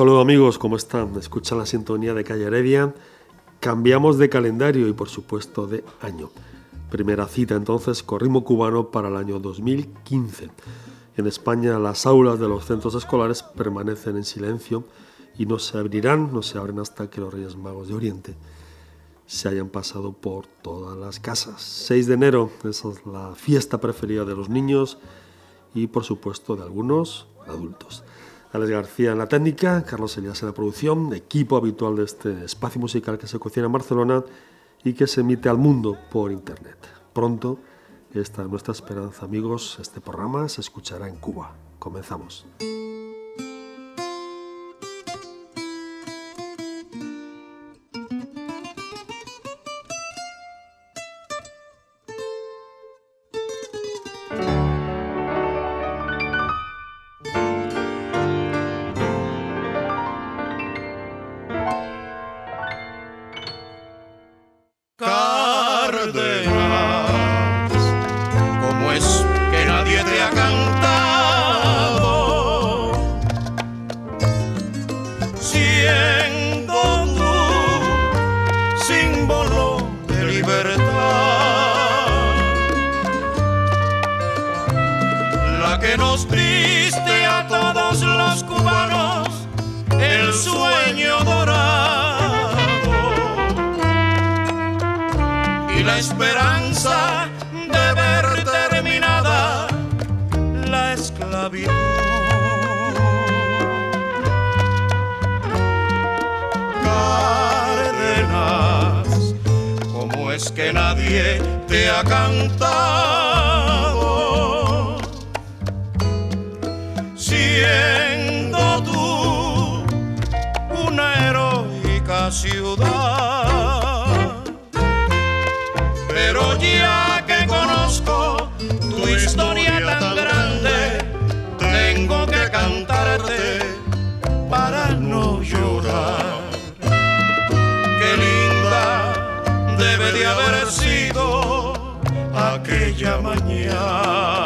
Saludo amigos, ¿cómo están? Escuchan la sintonía de Calle Heredia. Cambiamos de calendario y por supuesto de año. Primera cita entonces con ritmo cubano para el año 2015. En España las aulas de los centros escolares permanecen en silencio y no se abrirán, no se abren hasta que los Reyes Magos de Oriente se hayan pasado por todas las casas. 6 de enero, esa es la fiesta preferida de los niños y por supuesto de algunos adultos. Alex García en la técnica, Carlos Elías en la producción, equipo habitual de este espacio musical que se cocina en Barcelona y que se emite al mundo por internet. Pronto, esta es nuestra esperanza, amigos, este programa se escuchará en Cuba. Comenzamos. aquella mañana.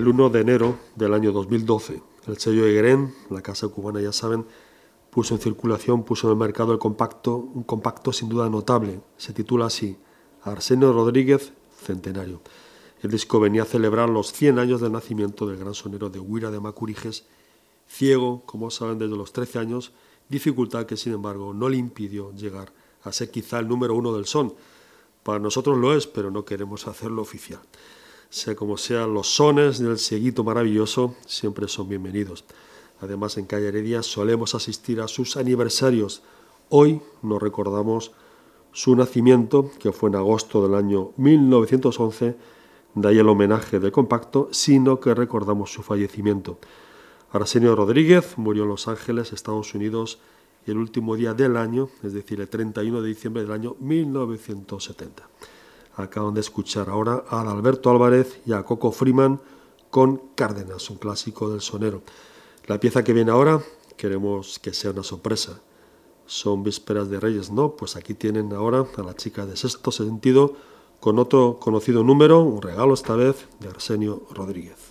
De enero del año 2012, el sello Egueren, la casa cubana ya saben, puso en circulación, puso en el mercado el compacto, un compacto sin duda notable. Se titula así, Arsenio Rodríguez, Centenario. El disco venía a celebrar los 100 años del nacimiento del gran sonero de Huira de Macuriges, ciego, como saben, desde los 13 años, dificultad que sin embargo no le impidió llegar a ser quizá el número uno del son. Para nosotros lo es, pero no queremos hacerlo oficial sea como sea, los sones del cieguito maravilloso siempre son bienvenidos. Además, en Calle Heredia solemos asistir a sus aniversarios. Hoy nos recordamos su nacimiento, que fue en agosto del año 1911, de ahí el homenaje del compacto, sino que recordamos su fallecimiento. Arsenio Rodríguez murió en Los Ángeles, Estados Unidos, el último día del año, es decir, el 31 de diciembre del año 1970. Acaban de escuchar ahora a Alberto Álvarez y a Coco Freeman con Cárdenas, un clásico del sonero. La pieza que viene ahora queremos que sea una sorpresa. Son vísperas de Reyes, ¿no? Pues aquí tienen ahora a la chica de sexto sentido con otro conocido número, un regalo esta vez de Arsenio Rodríguez.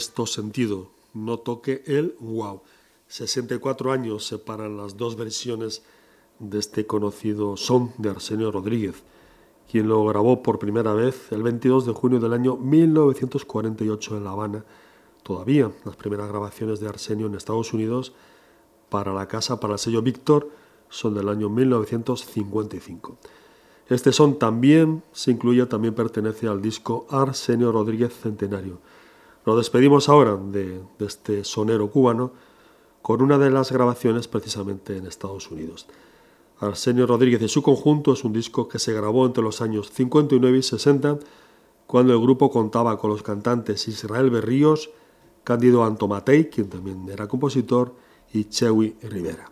Sentido, no toque el wow. 64 años separan las dos versiones de este conocido son de Arsenio Rodríguez, quien lo grabó por primera vez el 22 de junio del año 1948 en La Habana. Todavía las primeras grabaciones de Arsenio en Estados Unidos para la casa, para el sello Víctor, son del año 1955. Este son también se incluye, también pertenece al disco Arsenio Rodríguez Centenario nos despedimos ahora de, este sonero cubano con una de las grabaciones precisamente en Estados Unidos. Arsenio Rodríguez y su conjunto es un disco que se grabó entre los años 59 y 60, cuando el grupo contaba con los cantantes Israel Berríos, Cándido Antomatei, quien también era compositor, y Chewi Rivera.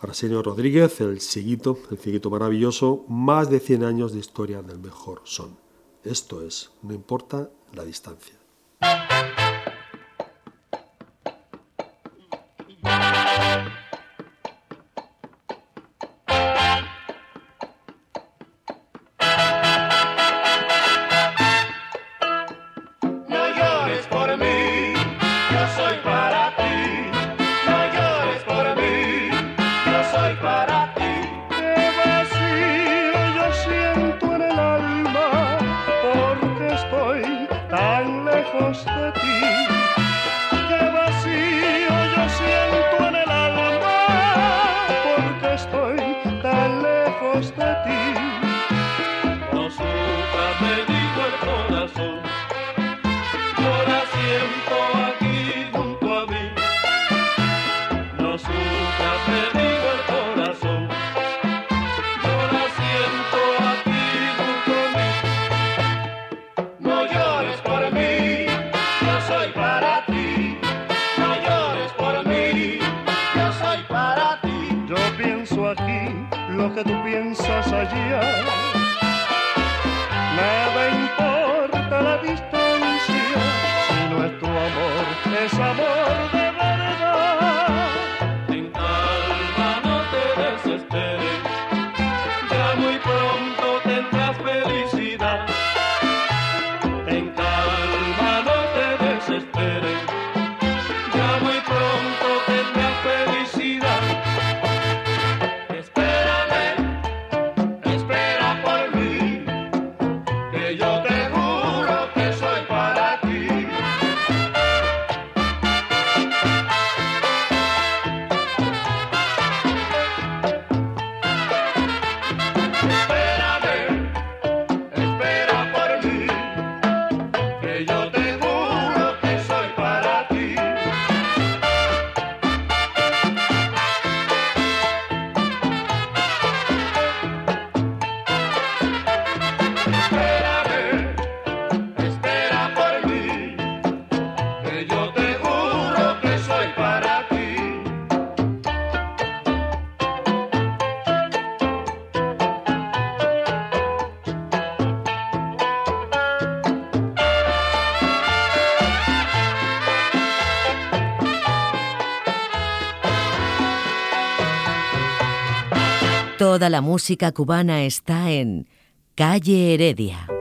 Arsenio Rodríguez, el ciguito, el ciguito maravilloso, más de 100 años de historia del mejor son. Esto es, no importa la distancia. Bye. piensas hallar Toda la música cubana está en Calle Heredia.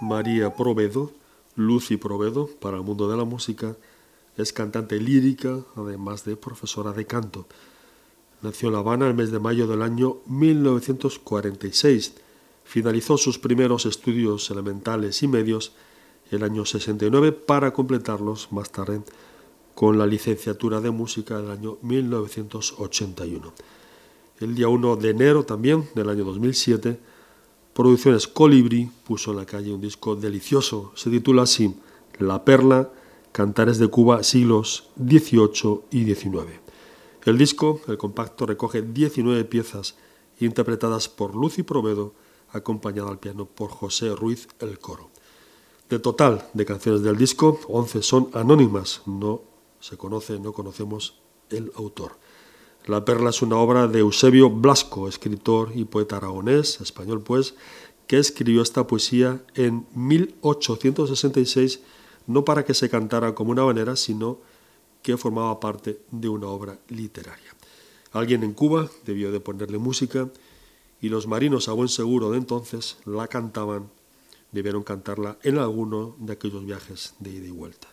María Provedo, Lucy Provedo, para el mundo de la música, es cantante lírica, además de profesora de canto. Nació en La Habana el mes de mayo del año 1946. Finalizó sus primeros estudios elementales y medios el año 69 para completarlos más tarde con la licenciatura de música del año 1981. El día 1 de enero también del año 2007 Producciones Colibri puso en la calle un disco delicioso, se titula así La Perla, Cantares de Cuba siglos XVIII y XIX. El disco, el compacto, recoge 19 piezas interpretadas por Lucy Provedo, acompañada al piano por José Ruiz el coro. De total de canciones del disco, 11 son anónimas, no se conoce, no conocemos el autor. La perla es una obra de Eusebio Blasco, escritor y poeta aragonés, español pues, que escribió esta poesía en 1866 no para que se cantara como una manera, sino que formaba parte de una obra literaria. Alguien en Cuba debió de ponerle música y los marinos a buen seguro de entonces la cantaban, debieron cantarla en alguno de aquellos viajes de ida y vuelta.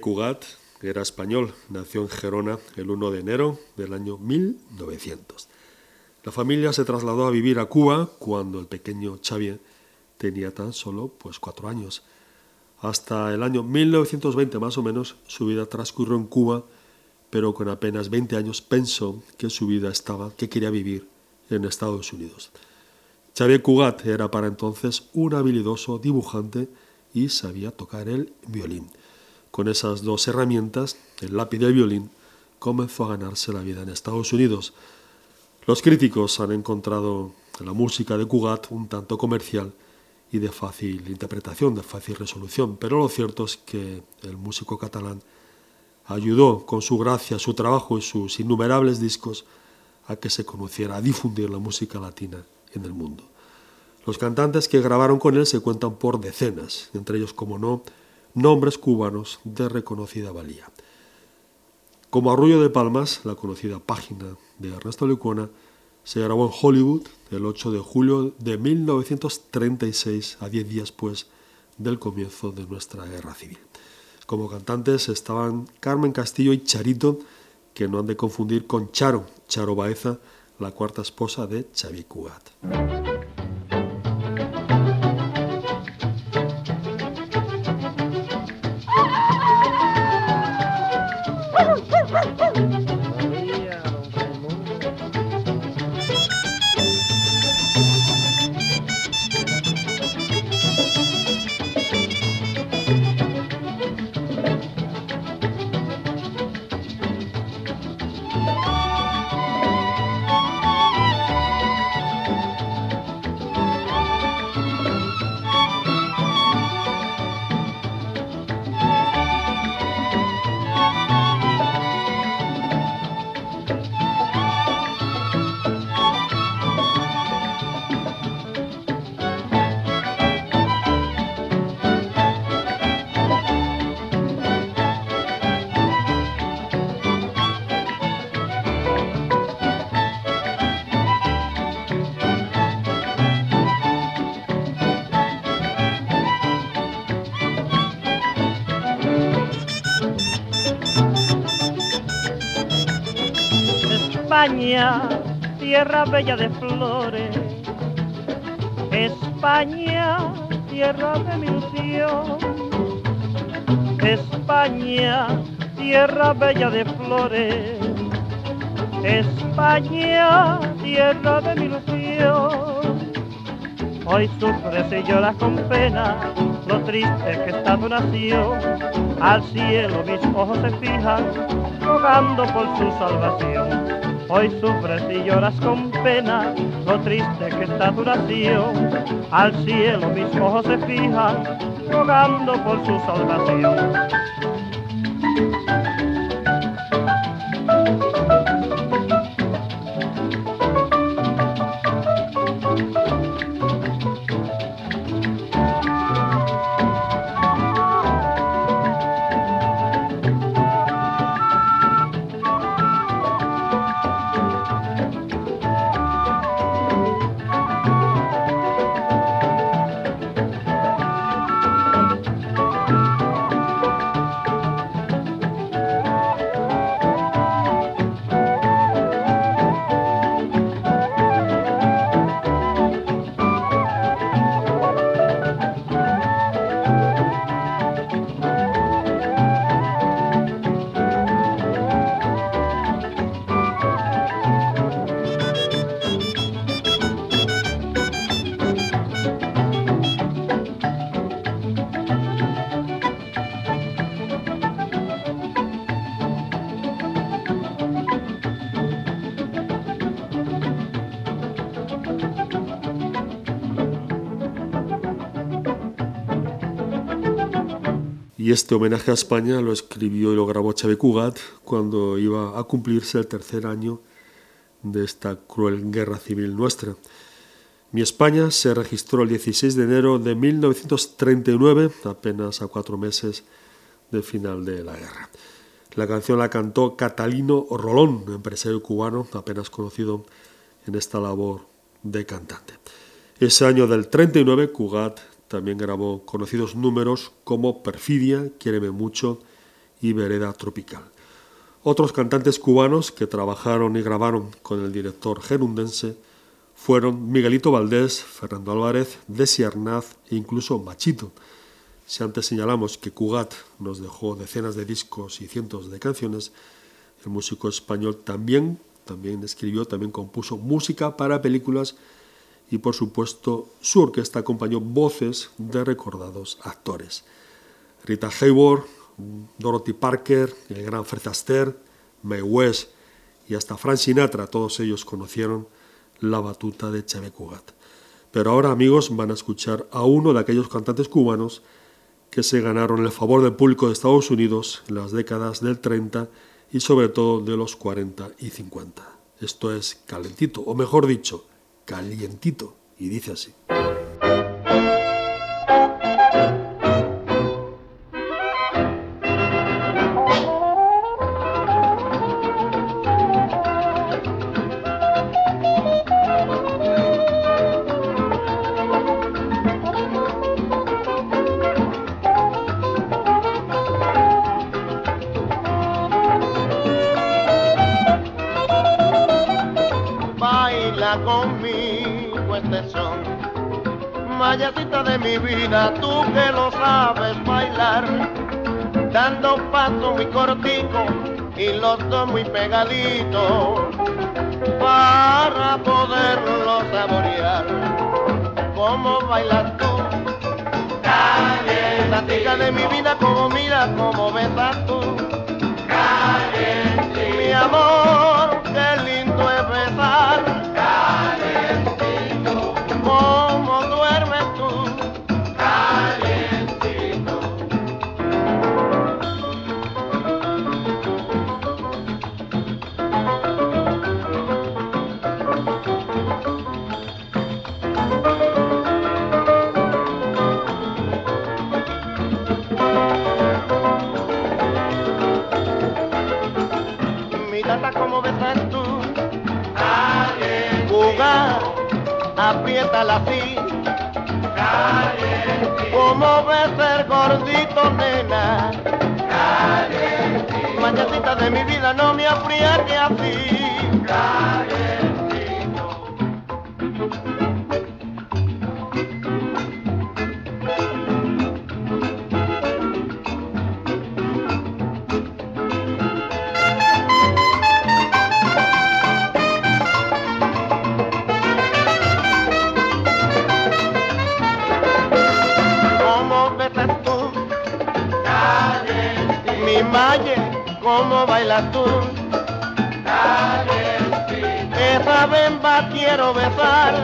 Cugat era español, nació en Gerona el 1 de enero del año 1900. La familia se trasladó a vivir a Cuba cuando el pequeño Xavier tenía tan solo pues cuatro años. Hasta el año 1920 más o menos su vida transcurrió en Cuba, pero con apenas 20 años pensó que su vida estaba, que quería vivir en Estados Unidos. Xavier Cugat era para entonces un habilidoso dibujante y sabía tocar el violín. Con esas dos herramientas, el lápiz y el violín, comenzó a ganarse la vida en Estados Unidos. Los críticos han encontrado la música de Cugat un tanto comercial y de fácil interpretación, de fácil resolución, pero lo cierto es que el músico catalán ayudó con su gracia, su trabajo y sus innumerables discos a que se conociera, a difundir la música latina en el mundo. Los cantantes que grabaron con él se cuentan por decenas, entre ellos, como no, nombres cubanos de reconocida valía. Como Arroyo de Palmas, la conocida página de Ernesto Lecuona, se grabó en Hollywood el 8 de julio de 1936, a 10 días pues del comienzo de nuestra guerra civil. Como cantantes estaban Carmen Castillo y Charito, que no han de confundir con Charo, Charo Baeza, la cuarta esposa de Xavi Cugat. Tierra bella de flores. España, tierra de mi ilusión. España, tierra bella de flores. España, tierra de mi ilusión. Hoy sufres y lloras con pena lo triste que está tu nación. Al cielo mis ojos se fijan, rogando por su salvación Hoy sufres y lloras con pena lo triste que está tu. Al cielo mis ojos se fijan, rogando por su salvación. Este homenaje a España lo escribió y lo grabó Chávez Cugat cuando iba a cumplirse el tercer año de esta cruel guerra civil nuestra. Mi España se registró el 16 de enero de 1939, apenas a cuatro meses del final de la guerra. La canción la cantó Catalino Rolón, empresario cubano apenas conocido en esta labor de cantante. Ese año del 39, Cugat también grabó conocidos números como Perfidia, Quiéreme mucho y Vereda Tropical. Otros cantantes cubanos que trabajaron y grabaron con el director gerundense fueron Miguelito Valdés, Fernando Álvarez, Desi Arnaz e incluso Machito. Si antes señalamos que Cugat nos dejó decenas de discos y cientos de canciones, el músico español también, también escribió, también compuso música para películas y por supuesto su orquesta acompañó voces de recordados actores. Rita Hayworth, Dorothy Parker, el gran Fred Astaire, Mae West y hasta Frank Sinatra, todos ellos conocieron la batuta de Cheve Cugat. Pero ahora, amigos, van a escuchar a uno de aquellos cantantes cubanos que se ganaron el favor del público de Estados Unidos en las décadas del 30 y sobre todo de los 40 y 50. Esto es calentito, o mejor dicho, calientito, y dice así. Tú que lo sabes bailar, dando paso muy cortico y los dos muy pegaditos para poderlo saborear. ¿Cómo bailas tú? Caliente. de mi vida, como mira, como besas tú. Caliente. Mi amor, apriétala así. Caliente. Como ves ser gordito, nena. Caliente. Mañacita de mi vida, no me apriete así. Caliente. Esa bemba quiero besar.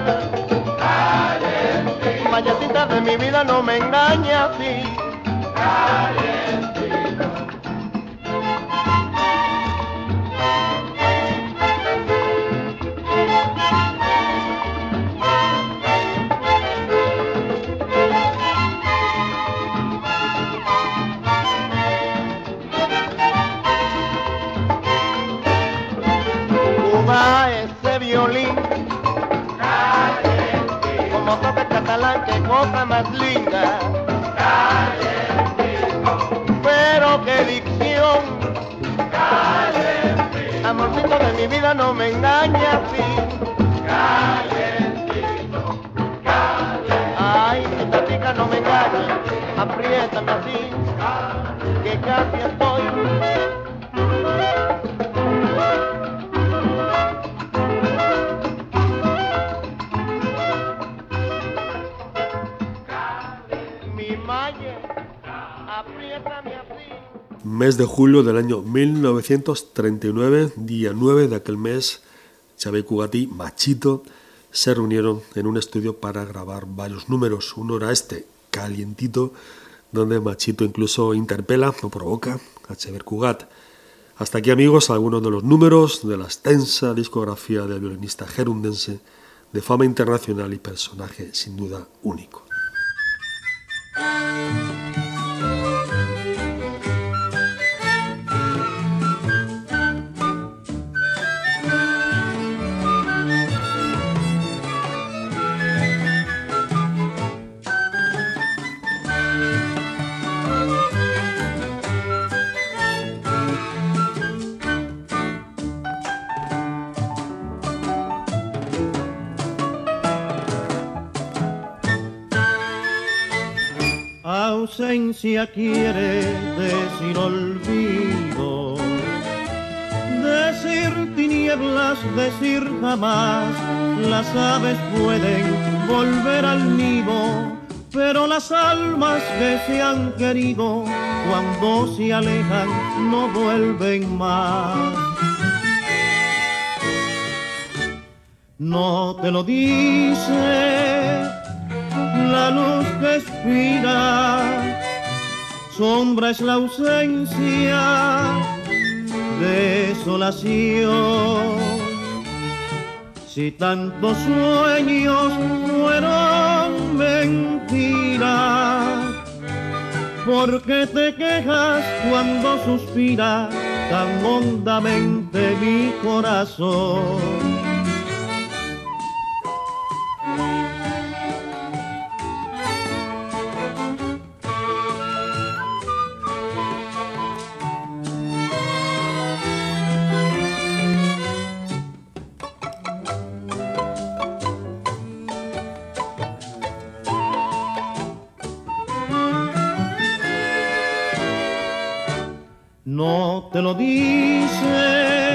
Mayacita de mi vida no me engaña así. Qué cosa más linda. Pero qué dicción. Amorcito de mi vida, no me engañes así. Calientito, Ay, esta chica no me engaña, apriétame así, que casi estoy. Mes de julio del año 1939, día 9 de aquel mes, Chávez Cugati, Machito, se reunieron en un estudio para grabar varios números. Uno era este, Calientito, donde Machito incluso interpela o provoca a Xavier Cugat. Hasta aquí amigos algunos de los números de la extensa discografía del violinista gerundense de fama internacional y personaje sin duda único. Ausencia quiere decir olvido, decir tinieblas, decir jamás, las aves pueden volver al nido, pero las almas que se han querido cuando se alejan no vuelven más. No te lo dice la luz que expira, sombra es la ausencia, desolación. Si tantos sueños fueron mentiras, ¿por qué te quejas cuando suspira tan hondamente mi corazón? Te lo dice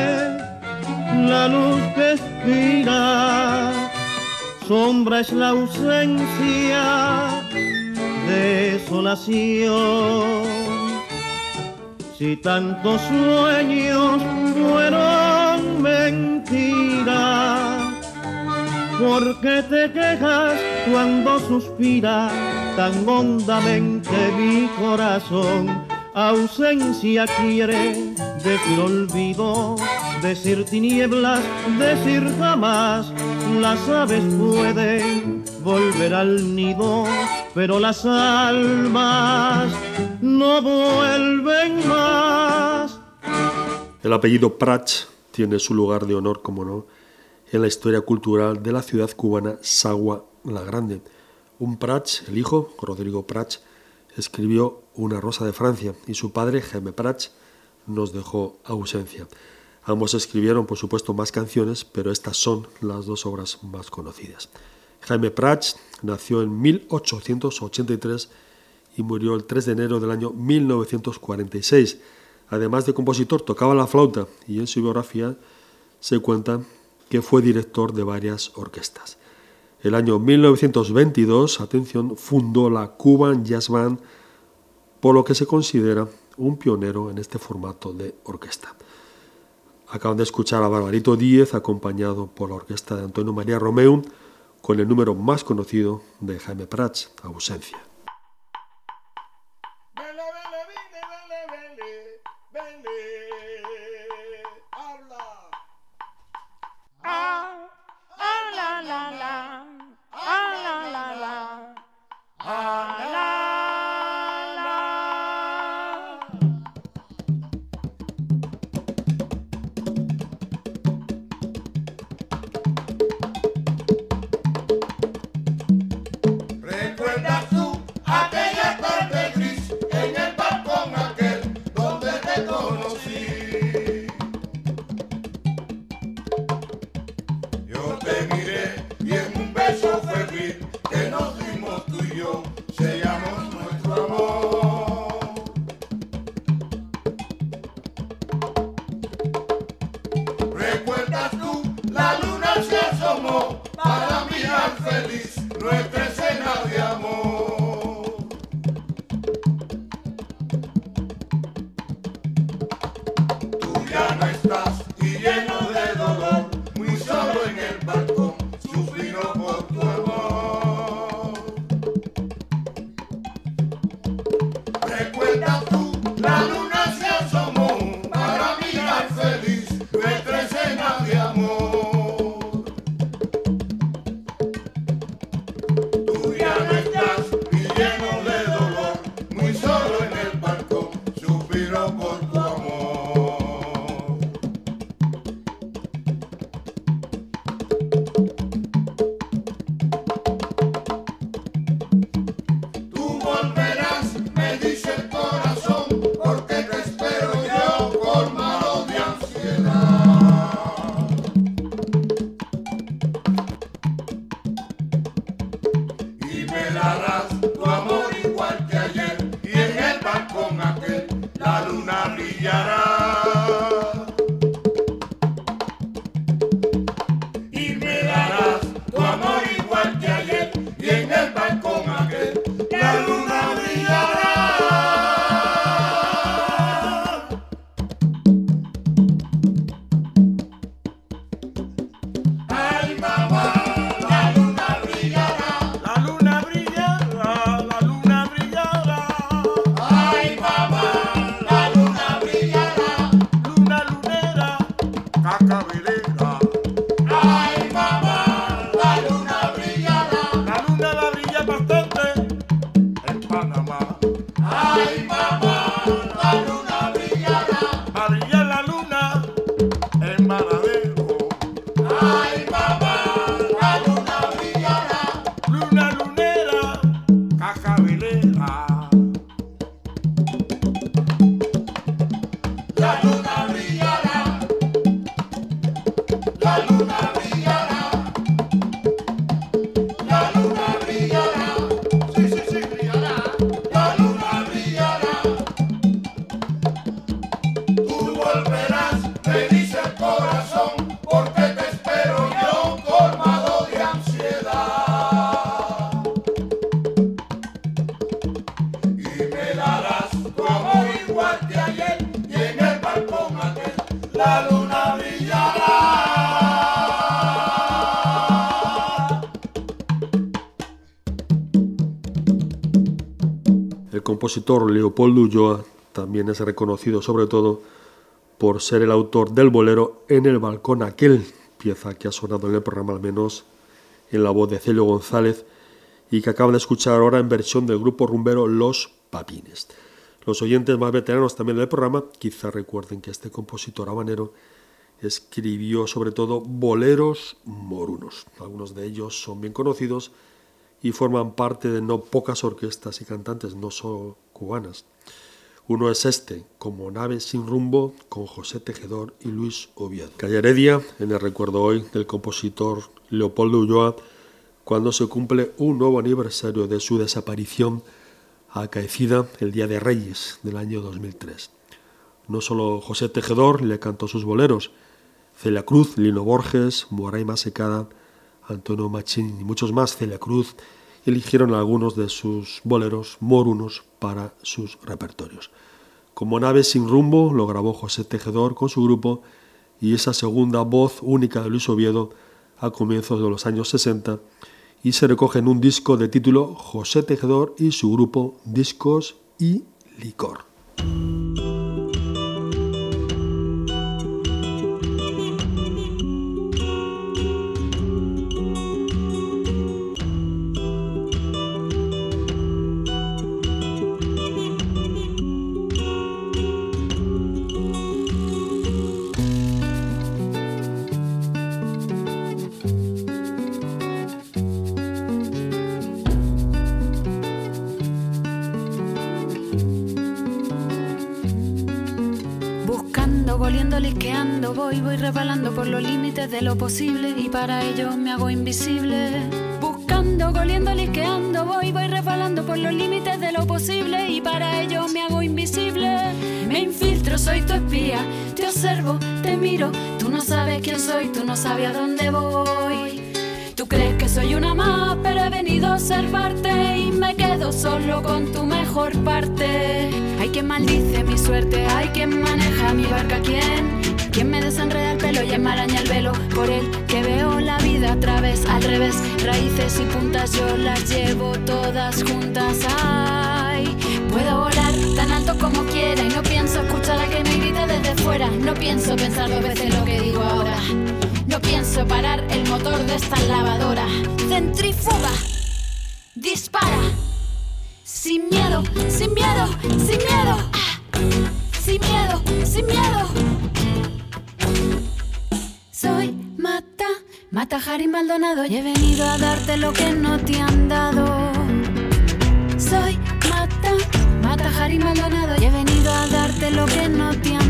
la luz que expira, sombra es la ausencia, desolación. Si tantos sueños fueron mentiras, ¿por qué te quejas cuando suspira tan hondamente mi corazón? Ausencia quiere decir olvido, decir tinieblas, decir jamás. Las aves pueden volver al nido, pero las almas no vuelven más. El apellido Prats tiene su lugar de honor, como no, en la historia cultural de la ciudad cubana Sagua la Grande. Un Prats, el hijo, Rodrigo Prats, escribió Una rosa de Francia y su padre, Jaime Prats, nos dejó ausencia. Ambos escribieron, por supuesto, más canciones, pero estas son las dos obras más conocidas. Jaime Prats nació en 1883 y murió el 3 de enero del año 1946. Además de compositor, tocaba la flauta y en su biografía se cuenta que fue director de varias orquestas. El año 1922, atención, fundó la Cuban Jazz Band, por lo que se considera un pionero en este formato de orquesta. Acaban de escuchar a Barbarito Díez acompañado por la orquesta de Antonio María Romeu con el número más conocido de Jaime Prats, Ausencia. Compositor Leopoldo Ulloa también es reconocido sobre todo por ser el autor del bolero En el balcón aquel, pieza que ha sonado en el programa al menos en la voz de Celio González y que acaban de escuchar ahora en versión del grupo rumbero Los Papines. Los oyentes más veteranos también del programa quizá recuerden que este compositor habanero escribió sobre todo boleros morunos. Algunos de ellos son bien conocidos y forman parte de no pocas orquestas y cantantes, no solo cubanas. Uno es este, como Nave sin rumbo, con José Tejedor y Luis Oviedo. Calle Heredia, en el recuerdo hoy del compositor Leopoldo Ulloa, cuando se cumple un nuevo aniversario de su desaparición acaecida el Día de Reyes del año 2003. No solo José Tejedor le cantó sus boleros, Celia Cruz, Lino Borges, Moraima Secada, Antonio Machín y muchos más, Celia Cruz, eligieron algunos de sus boleros morunos para sus repertorios. Como Nave sin rumbo lo grabó José Tejedor con su grupo y esa segunda voz única de Luis Oviedo a comienzos de los años 60 y se recoge en un disco de título José Tejedor y su grupo Discos y Licor. Y para ello me hago invisible. Buscando, goliendo, liqueando, voy, voy resbalando por los límites de lo posible y para ello me hago invisible. Me infiltro, soy tu espía, te observo, te miro, tú no sabes quién soy, tú no sabes a dónde voy. Tú crees que soy una más, pero he venido a observarte y me quedo solo con tu mejor parte. Hay quien maldice mi suerte, hay quien maneja mi barca, ¿quién? Quien me desenreda el pelo y enmaraña el velo Por él. Que veo la vida a través, al revés. Raíces y puntas yo las llevo todas juntas. Ay, puedo volar tan alto como quiera Y no pienso escuchar a que me grite desde fuera. No pienso pensar dos veces lo que digo ahora. No pienso parar el motor de esta lavadora. Centrifuga, dispara. Sin miedo, sin miedo, sin miedo Y he venido a darte lo que no te han dado. Soy Mata, Mata Jari Maldonado y he venido a darte lo que no te han dado.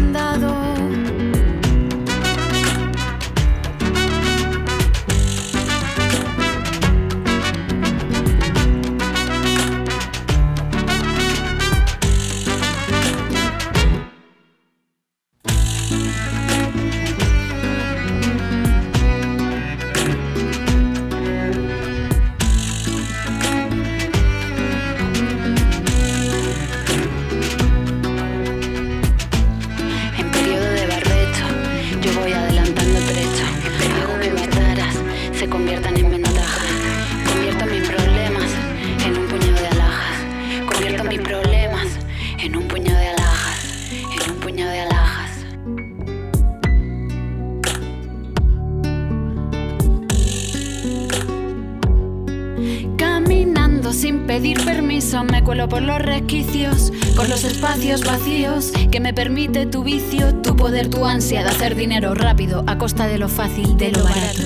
Permite tu vicio, tu poder, tu ansia de hacer dinero rápido a costa de lo fácil, de lo barato,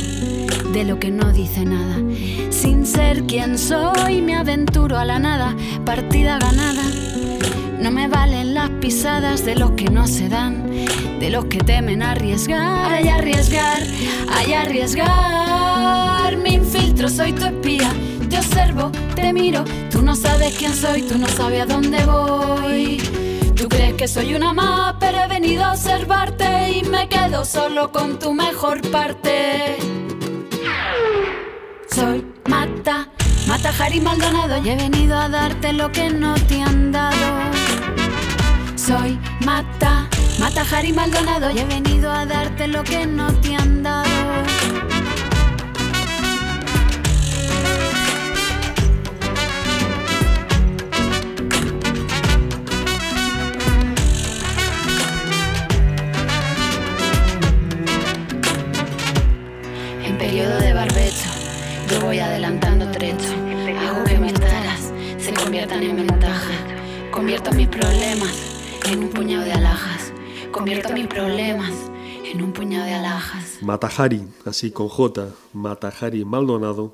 de lo que no dice nada. Sin ser quien soy, me aventuro a la nada, partida ganada. No me valen las pisadas de los que no se dan, de los que temen arriesgar. Ay, arriesgar, ay, arriesgar. Me infiltro, soy tu espía te observo, te miro, tú no sabes quién soy, tú no sabes a dónde voy. Crees que soy una más, pero he venido a observarte y me quedo solo con tu mejor parte. Soy Mata, Mata Jari Maldonado y he venido a darte lo que no te han dado. Soy Mata, Mata Jari Maldonado y he venido a darte lo que no te han dado. Voy adelantando trecho. Hago que mis taras se conviertan en ventajas. Convierto mis problemas en un puñado de alhajas. Convierto mis problemas en un puñado de alhajas. Matajari, así con J, Matajari Maldonado,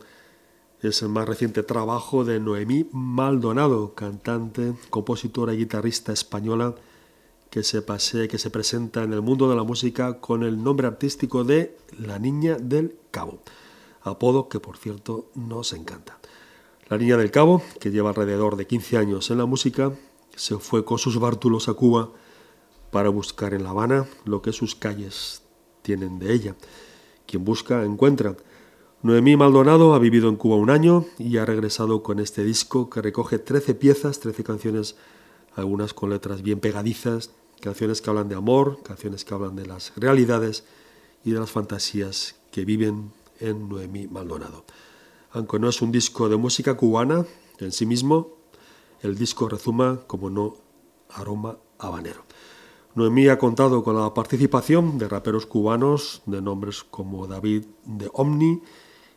es el más reciente trabajo de Noemí Maldonado, cantante, compositora y guitarrista española que se pasea, que se presenta en el mundo de la música con el nombre artístico de La Niña del Cabo, apodo que por cierto nos encanta. La Niña del Cabo, que lleva alrededor de 15 años en la música, se fue con sus bártulos a Cuba para buscar en La Habana lo que sus calles tienen de ella. Quien busca, encuentra. Noemí Maldonado ha vivido en Cuba un año y ha regresado con este disco que recoge 13 piezas, 13 canciones, algunas con letras bien pegadizas, canciones que hablan de amor, canciones que hablan de las realidades y de las fantasías que viven en Noemí Maldonado. Aunque no es un disco de música cubana en sí mismo, el disco rezuma, como no, aroma habanero. Noemí ha contado con la participación de raperos cubanos de nombres como David de Omni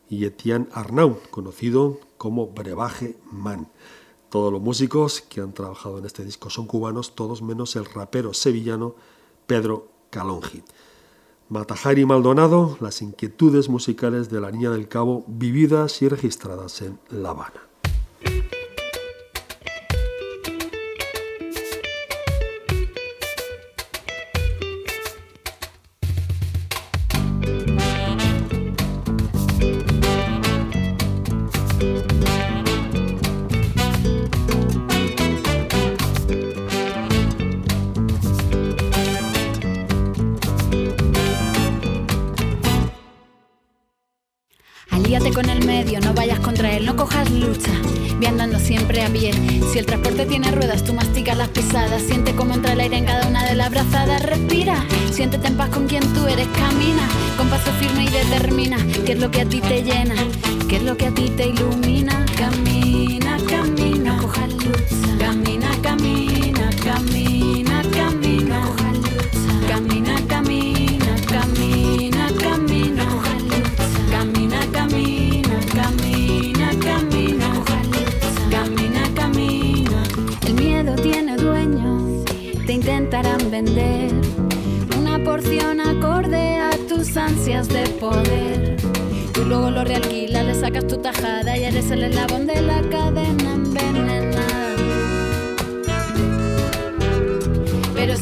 y Etienne Arnau, conocido como Brebaje Man. Todos los músicos que han trabajado en este disco son cubanos, todos menos el rapero sevillano Pedro Calongi. Matajari Maldonado, las inquietudes musicales de la Niña del Cabo vividas y registradas en La Habana. Firme y determina. ¿Qué es lo que a ti te llena?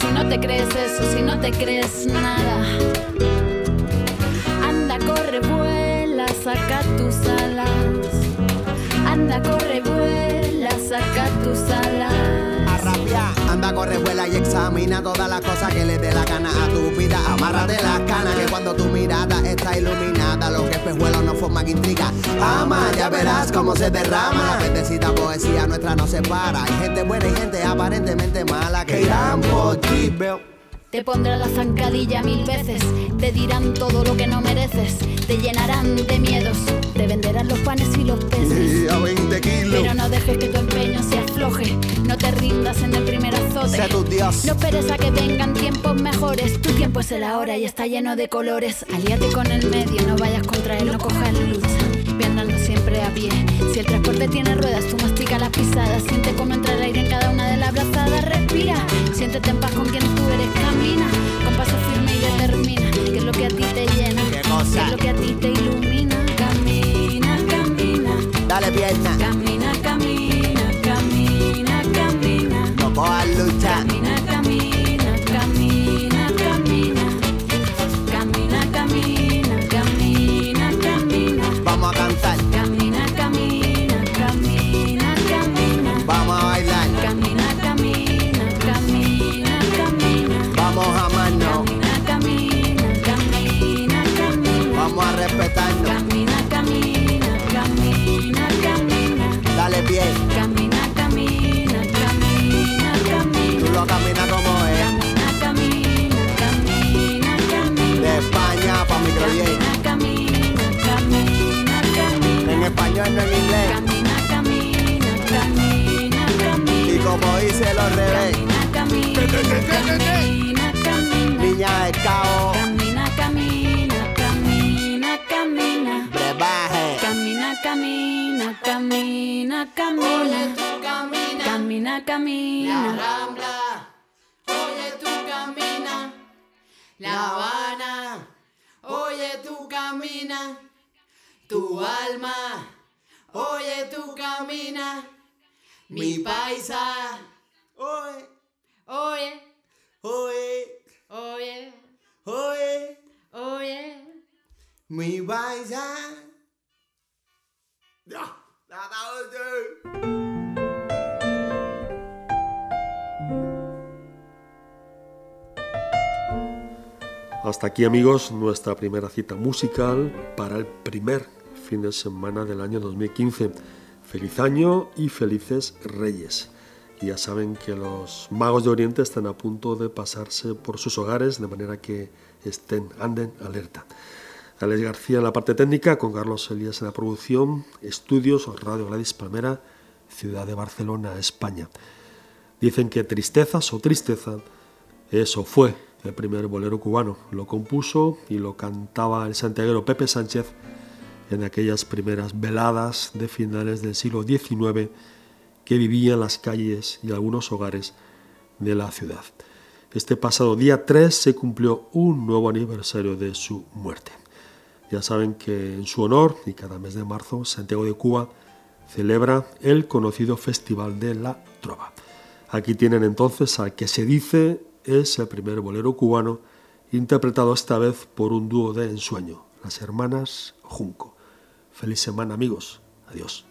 Si no te crees eso, si no te crees nada, Anda, corre, vuela y examina todas las cosas que le dé la gana a tu vida. Amárrate las canas, que cuando tu mirada está iluminada, los espejuelos no forman intriga. Ama, ya verás cómo se derrama. La bendecida poesía nuestra no se para. Hay gente buena y gente aparentemente mala que irán por ti. Te pondrán la zancadilla mil veces, te dirán todo lo que no mereces, te llenarán de miedos, te venderán los panes y los peces. Y a 20 kilos. Pero no dejes que tu empeño se afloje, no te rindas en el primer azote. Sé tu Dios. No esperes a que vengan tiempos mejores, tu tiempo es el ahora y está lleno de colores. Alíate con el medio, no vayas contra él, no cojas lucha. Ve andando siempre a pie. Si el transporte tiene ruedas, tú mastica las pisadas. Siente cómo entra el aire en cada una de las brazadas. Respira, siéntete en paz con quien tú eres. Camina, con paso firme y determina. ¿Qué es lo que a ti te llena? ¿Qué es lo que a ti te ilumina? Camina, camina. Dale pierna, Camina, camina, camina, camina. no cojas lucha. Camina, camina, camina, camina. Niña de cao. Camina, camina, camina, camina. Brebaje. Camina, camina, camina, camina. Camina, camina. Rambla, oye tú camina, La Habana, oye tú camina, tu alma, oye tú camina, mi paisa, Oye, oye, oye, oye, oye. oye. Mi paisa. Ya, la oye. Hasta aquí amigos nuestra primera cita musical para el primer fin de semana del año 2015. Feliz año y felices reyes. Ya saben que los magos de Oriente están a punto de pasarse por sus hogares de manera que estén, anden alerta. Alex García en la parte técnica, con Carlos Elías en la producción, estudios, Radio Gladys Palmera, ciudad de Barcelona, España. Dicen que tristezas o tristeza, eso fue el primer bolero cubano. Lo compuso y lo cantaba el santiaguero Pepe Sánchez en aquellas primeras veladas de finales del siglo XIX que vivía en las calles y algunos hogares de la ciudad. Este pasado día 3 se cumplió un nuevo aniversario de su muerte. Ya saben que en su honor y cada mes de marzo Santiago de Cuba celebra el conocido Festival de la Trova. Aquí tienen entonces al que se dice es el primer bolero cubano interpretado esta vez por un dúo de ensueño, las hermanas Junco. Feliz semana amigos. Adiós.